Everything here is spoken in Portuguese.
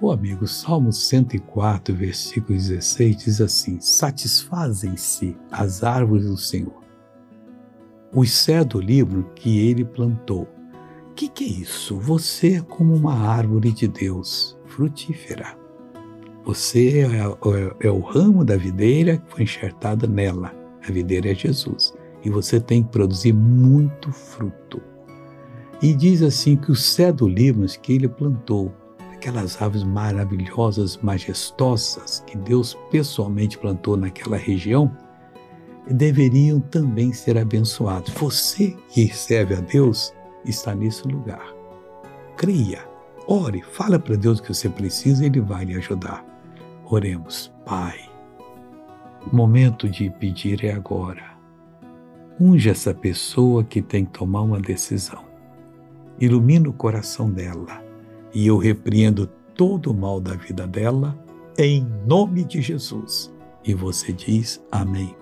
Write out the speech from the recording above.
Ô oh, amigo, Salmo 104, versículo 16 diz assim: Satisfazem-se as árvores do Senhor, os cedro livro que ele plantou. O que, que é isso? Você é como uma árvore de Deus, frutífera. Você é, é, é o ramo da videira que foi enxertada nela. A videira é Jesus. E você tem que produzir muito fruto. E diz assim que os cedro livros que ele plantou aquelas aves maravilhosas, majestosas que Deus pessoalmente plantou naquela região, deveriam também ser abençoados. Você que serve a Deus está nesse lugar. Creia, ore, fala para Deus o que você precisa e Ele vai lhe ajudar. Oremos, Pai. O momento de pedir é agora. Unge essa pessoa que tem que tomar uma decisão. Ilumina o coração dela e eu repreendo todo o mal da vida dela, em nome de Jesus. E você diz amém.